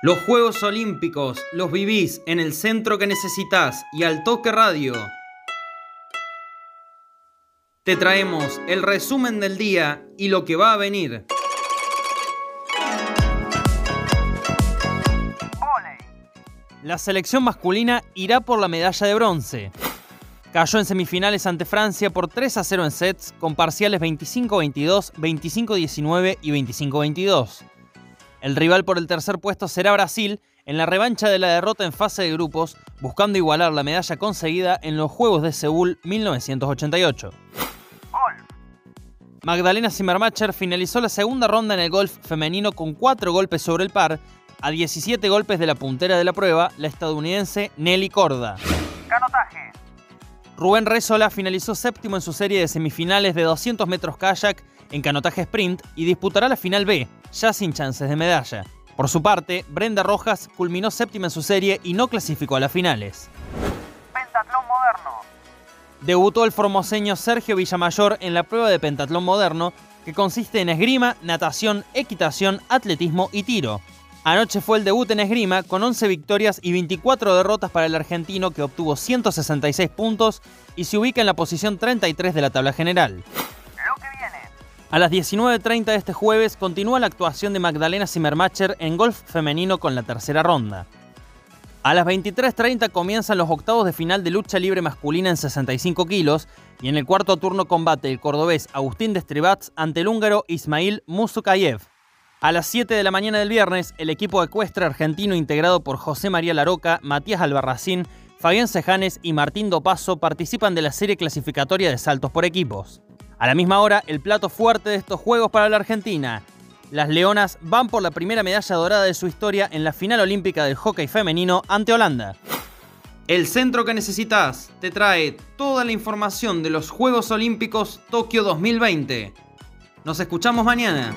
Los Juegos Olímpicos los vivís en el centro que necesitas y al toque radio. Te traemos el resumen del día y lo que va a venir. La selección masculina irá por la medalla de bronce. Cayó en semifinales ante Francia por 3 a 0 en sets con parciales 25-22, 25-19 y 25-22. El rival por el tercer puesto será Brasil en la revancha de la derrota en fase de grupos, buscando igualar la medalla conseguida en los Juegos de Seúl 1988. Magdalena Zimmermacher finalizó la segunda ronda en el golf femenino con 4 golpes sobre el par, a 17 golpes de la puntera de la prueba, la estadounidense Nelly Corda. Canotaje. Rubén Rezola finalizó séptimo en su serie de semifinales de 200 metros kayak en canotaje sprint y disputará la final B, ya sin chances de medalla. Por su parte, Brenda Rojas culminó séptima en su serie y no clasificó a las finales. Pentatlón moderno. Debutó el formoseño Sergio Villamayor en la prueba de pentatlón moderno, que consiste en esgrima, natación, equitación, atletismo y tiro. Anoche fue el debut en esgrima con 11 victorias y 24 derrotas para el argentino que obtuvo 166 puntos y se ubica en la posición 33 de la tabla general. A las 19.30 de este jueves continúa la actuación de Magdalena Zimmermacher en golf femenino con la tercera ronda. A las 23.30 comienzan los octavos de final de lucha libre masculina en 65 kilos y en el cuarto turno combate el cordobés Agustín Destribats ante el húngaro Ismail Musukayev. A las 7 de la mañana del viernes, el equipo ecuestre argentino integrado por José María Laroca, Matías Albarracín, Fabián Sejanes y Martín Dopaso participan de la serie clasificatoria de saltos por equipos. A la misma hora, el plato fuerte de estos Juegos para la Argentina. Las Leonas van por la primera medalla dorada de su historia en la final olímpica del hockey femenino ante Holanda. El centro que necesitas te trae toda la información de los Juegos Olímpicos Tokio 2020. Nos escuchamos mañana.